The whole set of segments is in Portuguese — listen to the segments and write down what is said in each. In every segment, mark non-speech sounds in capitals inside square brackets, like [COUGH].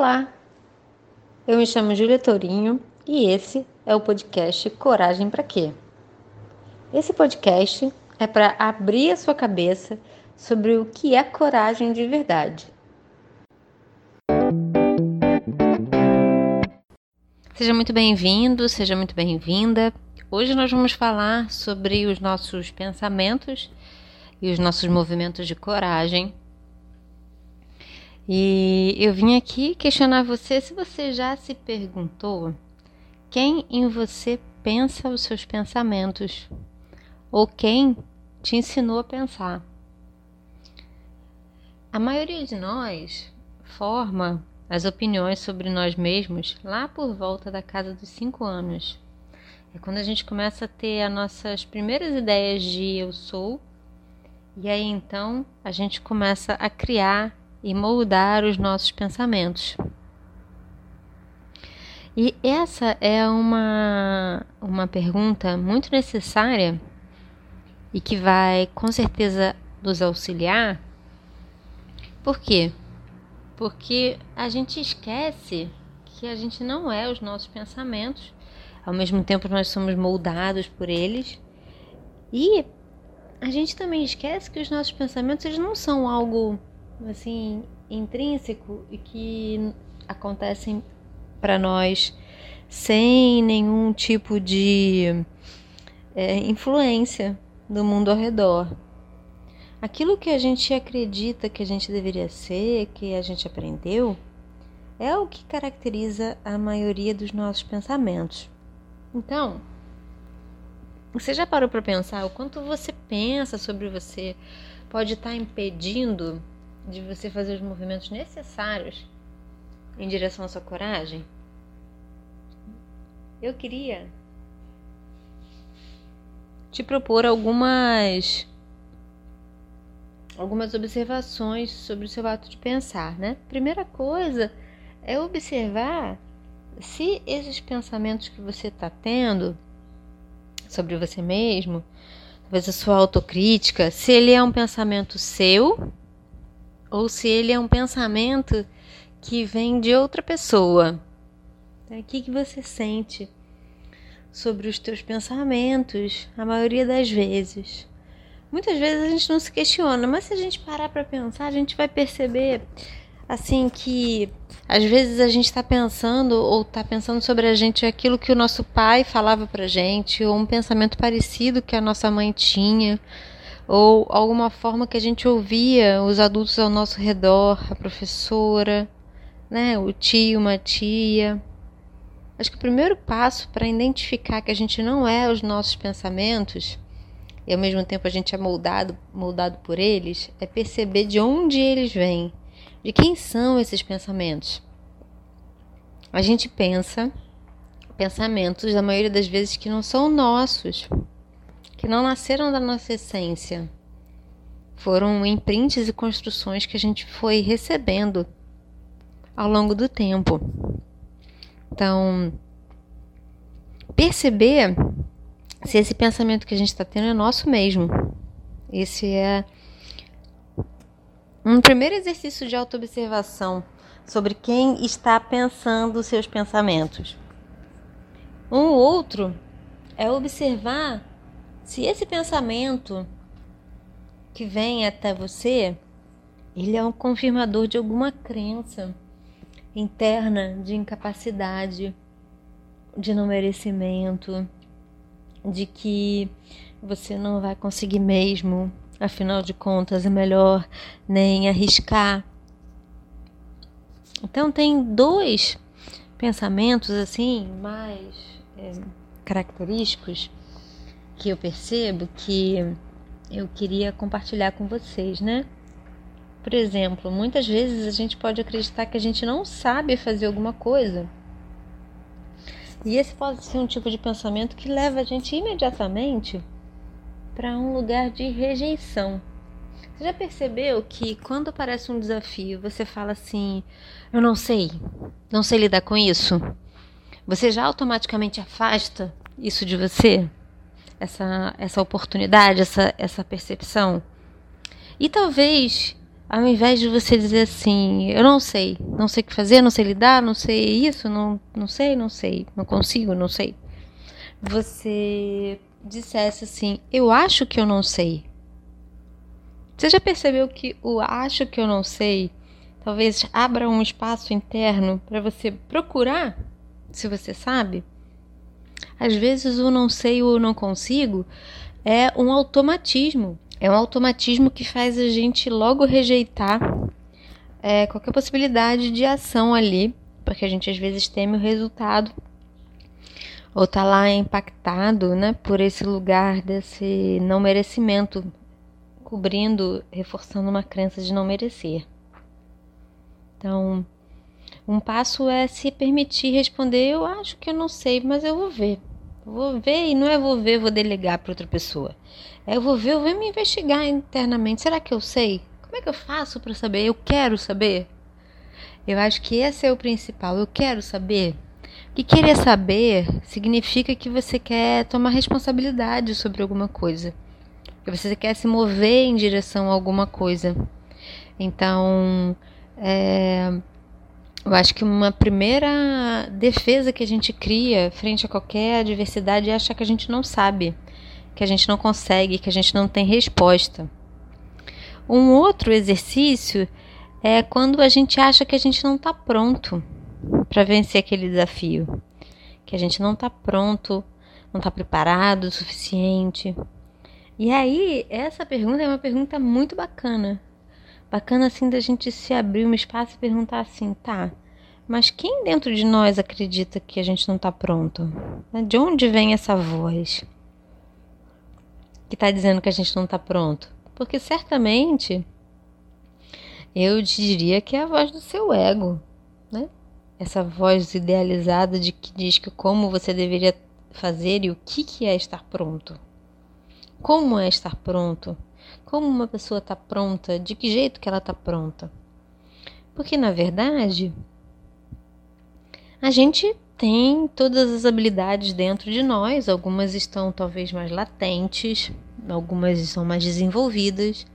Olá, eu me chamo Júlia Tourinho e esse é o podcast Coragem para Quê? Esse podcast é para abrir a sua cabeça sobre o que é coragem de verdade. Seja muito bem-vindo, seja muito bem-vinda. Hoje nós vamos falar sobre os nossos pensamentos e os nossos movimentos de coragem e eu vim aqui questionar você se você já se perguntou quem em você pensa os seus pensamentos ou quem te ensinou a pensar. A maioria de nós forma as opiniões sobre nós mesmos lá por volta da casa dos cinco anos. É quando a gente começa a ter as nossas primeiras ideias de eu sou, e aí então a gente começa a criar e moldar os nossos pensamentos. E essa é uma, uma pergunta muito necessária e que vai com certeza nos auxiliar. Por quê? Porque a gente esquece que a gente não é os nossos pensamentos, ao mesmo tempo nós somos moldados por eles. E a gente também esquece que os nossos pensamentos eles não são algo assim intrínseco e que acontecem para nós sem nenhum tipo de é, influência do mundo ao redor. Aquilo que a gente acredita que a gente deveria ser, que a gente aprendeu, é o que caracteriza a maioria dos nossos pensamentos. Então, você já parou para pensar o quanto você pensa sobre você pode estar tá impedindo de você fazer os movimentos necessários em direção à sua coragem, eu queria te propor algumas algumas observações sobre o seu ato de pensar, né? Primeira coisa é observar se esses pensamentos que você está tendo sobre você mesmo, talvez a sua autocrítica, se ele é um pensamento seu ou se ele é um pensamento que vem de outra pessoa. O que, que você sente sobre os teus pensamentos, a maioria das vezes? Muitas vezes a gente não se questiona, mas se a gente parar para pensar, a gente vai perceber assim que às vezes a gente está pensando ou está pensando sobre a gente aquilo que o nosso pai falava para gente, ou um pensamento parecido que a nossa mãe tinha ou alguma forma que a gente ouvia os adultos ao nosso redor, a professora, né, o tio, uma tia. Acho que o primeiro passo para identificar que a gente não é os nossos pensamentos e ao mesmo tempo a gente é moldado, moldado por eles, é perceber de onde eles vêm, de quem são esses pensamentos. A gente pensa pensamentos, da maioria das vezes, que não são nossos que não nasceram da nossa essência. Foram imprints e construções que a gente foi recebendo ao longo do tempo. Então, perceber se esse pensamento que a gente está tendo é nosso mesmo. Esse é um primeiro exercício de autoobservação sobre quem está pensando seus pensamentos. Um outro é observar se esse pensamento que vem até você, ele é um confirmador de alguma crença interna de incapacidade, de não merecimento, de que você não vai conseguir mesmo, afinal de contas é melhor nem arriscar. Então tem dois pensamentos assim mais é, característicos que eu percebo que eu queria compartilhar com vocês, né? Por exemplo, muitas vezes a gente pode acreditar que a gente não sabe fazer alguma coisa. E esse pode ser um tipo de pensamento que leva a gente imediatamente para um lugar de rejeição. Você já percebeu que quando aparece um desafio, você fala assim: Eu não sei, não sei lidar com isso? Você já automaticamente afasta isso de você? Essa, essa oportunidade, essa, essa percepção. E talvez ao invés de você dizer assim, eu não sei, não sei o que fazer, não sei lidar, não sei isso, não, não sei, não sei, não consigo, não sei. Você dissesse assim, eu acho que eu não sei. Você já percebeu que o acho que eu não sei talvez abra um espaço interno para você procurar se você sabe? Às vezes o não sei ou não consigo é um automatismo. É um automatismo que faz a gente logo rejeitar é, qualquer possibilidade de ação ali, porque a gente às vezes teme o resultado ou tá lá impactado, né, por esse lugar desse não merecimento, cobrindo, reforçando uma crença de não merecer. Então, um passo é se permitir responder, eu acho que eu não sei, mas eu vou ver. Vou ver e não é vou ver, vou delegar para outra pessoa. É eu vou ver, eu vou me investigar internamente. Será que eu sei? Como é que eu faço para saber? Eu quero saber. Eu acho que esse é o principal. Eu quero saber. E querer saber significa que você quer tomar responsabilidade sobre alguma coisa. Que você quer se mover em direção a alguma coisa. Então, é, eu acho que uma primeira defesa que a gente cria frente a qualquer adversidade é achar que a gente não sabe, que a gente não consegue, que a gente não tem resposta. Um outro exercício é quando a gente acha que a gente não está pronto para vencer aquele desafio, que a gente não está pronto, não está preparado o suficiente. E aí, essa pergunta é uma pergunta muito bacana, Bacana assim da gente se abrir um espaço e perguntar assim, tá, mas quem dentro de nós acredita que a gente não está pronto? Né, de onde vem essa voz que está dizendo que a gente não está pronto? Porque certamente eu diria que é a voz do seu ego, né? Essa voz idealizada de que diz que como você deveria fazer e o que, que é estar pronto. Como é estar pronto? Como uma pessoa está pronta? De que jeito que ela está pronta? Porque na verdade a gente tem todas as habilidades dentro de nós, algumas estão talvez mais latentes, algumas são mais desenvolvidas,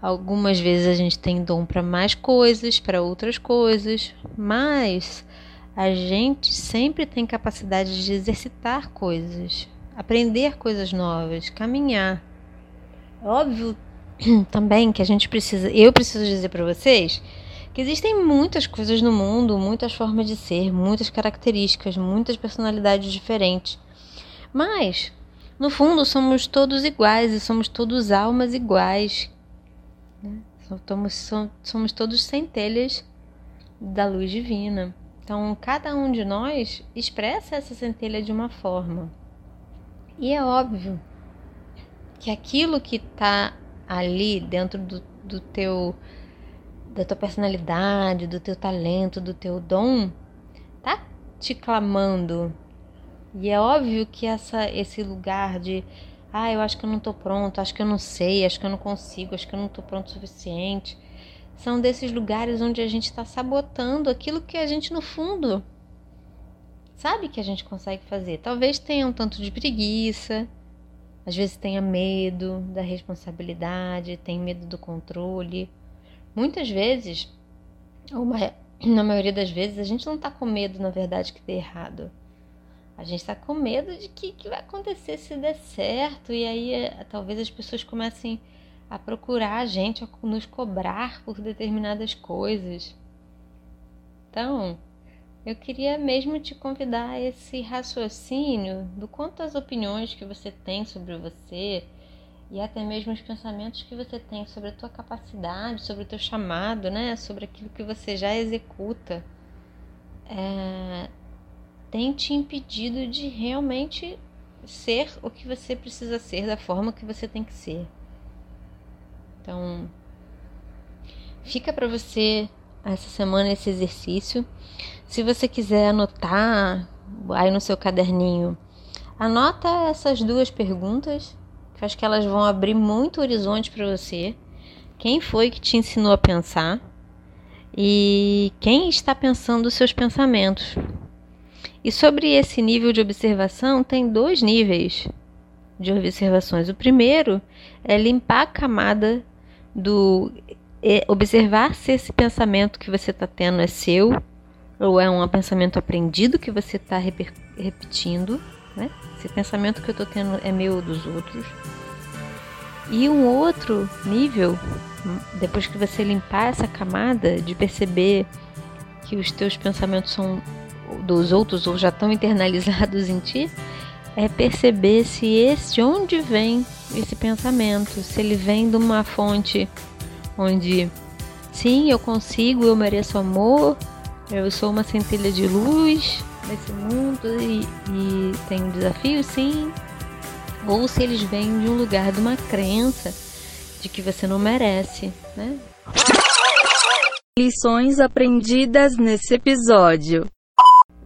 algumas vezes a gente tem dom para mais coisas, para outras coisas, mas a gente sempre tem capacidade de exercitar coisas, aprender coisas novas, caminhar. Óbvio [CLEARS THROAT] também que a gente precisa, eu preciso dizer para vocês que existem muitas coisas no mundo, muitas formas de ser, muitas características, muitas personalidades diferentes. Mas, no fundo, somos todos iguais e somos todos almas iguais. Né? Somos, somos todos centelhas da luz divina. Então, cada um de nós expressa essa centelha de uma forma. E é óbvio que aquilo que está ali dentro do, do teu da tua personalidade, do teu talento, do teu dom, tá te clamando. E é óbvio que essa esse lugar de ah, eu acho que eu não tô pronto, acho que eu não sei, acho que eu não consigo, acho que eu não tô pronto o suficiente, são desses lugares onde a gente está sabotando aquilo que a gente no fundo sabe que a gente consegue fazer. Talvez tenha um tanto de preguiça, às vezes tenha medo da responsabilidade, tem medo do controle. Muitas vezes, ou na maioria das vezes, a gente não está com medo, na verdade, que dê errado. A gente está com medo de que, que vai acontecer se der certo, e aí é, talvez as pessoas comecem a procurar a gente, a nos cobrar por determinadas coisas. Então, eu queria mesmo te convidar a esse raciocínio do quanto as opiniões que você tem sobre você e até mesmo os pensamentos que você tem sobre a tua capacidade, sobre o teu chamado, né, sobre aquilo que você já executa, é, tem te impedido de realmente ser o que você precisa ser da forma que você tem que ser. Então, fica para você essa semana esse exercício. Se você quiser anotar aí no seu caderninho, anota essas duas perguntas, que acho que elas vão abrir muito horizonte para você. Quem foi que te ensinou a pensar? E quem está pensando os seus pensamentos? E sobre esse nível de observação, tem dois níveis de observações. O primeiro é limpar a camada do é observar se esse pensamento que você está tendo é seu ou é um pensamento aprendido que você está repetindo, né? Esse pensamento que eu estou tendo é meu ou dos outros. E um outro nível, depois que você limpar essa camada de perceber que os teus pensamentos são dos outros ou já estão [LAUGHS] internalizados em ti, é perceber se esse de onde vem esse pensamento, se ele vem de uma fonte onde sim, eu consigo, eu mereço amor, eu sou uma centelha de luz nesse mundo e, e tenho desafios, sim, ou se eles vêm de um lugar de uma crença de que você não merece, né? Lições aprendidas nesse episódio.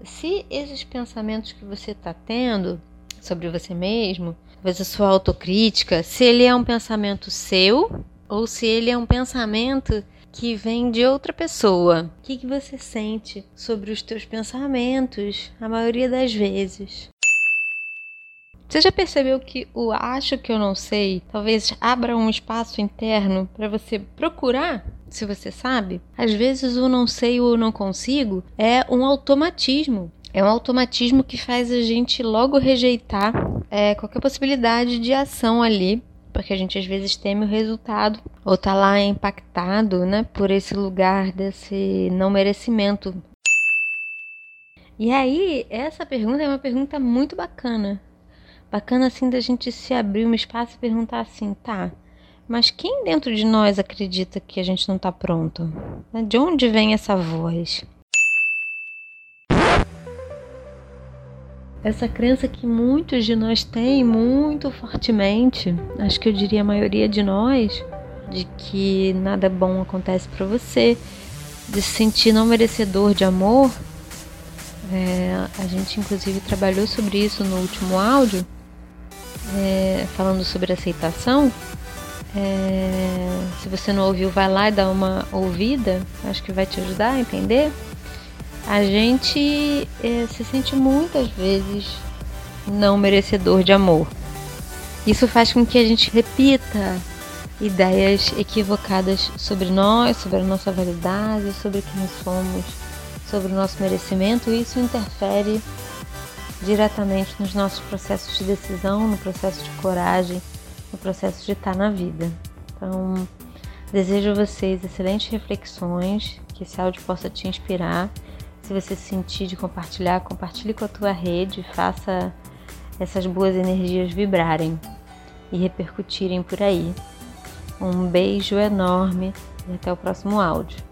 Se esses pensamentos que você está tendo sobre você mesmo, talvez a sua autocrítica, se ele é um pensamento seu ou se ele é um pensamento que vem de outra pessoa. O que, que você sente sobre os teus pensamentos a maioria das vezes? Você já percebeu que o acho que eu não sei talvez abra um espaço interno para você procurar se você sabe? Às vezes o não sei ou não consigo é um automatismo. É um automatismo que faz a gente logo rejeitar é, qualquer possibilidade de ação ali, porque a gente às vezes teme o resultado ou tá lá impactado, né, por esse lugar desse não merecimento. E aí, essa pergunta é uma pergunta muito bacana, Bacana assim da gente se abrir um espaço e perguntar assim, tá, mas quem dentro de nós acredita que a gente não está pronto? De onde vem essa voz? Essa crença que muitos de nós têm muito fortemente, acho que eu diria a maioria de nós, de que nada bom acontece para você, de se sentir não merecedor de amor. É, a gente inclusive trabalhou sobre isso no último áudio é, falando sobre aceitação. É, se você não ouviu, vai lá e dá uma ouvida, acho que vai te ajudar a entender. A gente é, se sente muitas vezes não merecedor de amor. Isso faz com que a gente repita ideias equivocadas sobre nós, sobre a nossa validade, sobre quem somos, sobre o nosso merecimento. E isso interfere diretamente nos nossos processos de decisão, no processo de coragem, no processo de estar na vida. Então, desejo a vocês excelentes reflexões, que esse áudio possa te inspirar. Se você sentir de compartilhar, compartilhe com a tua rede, faça essas boas energias vibrarem e repercutirem por aí. Um beijo enorme e até o próximo áudio.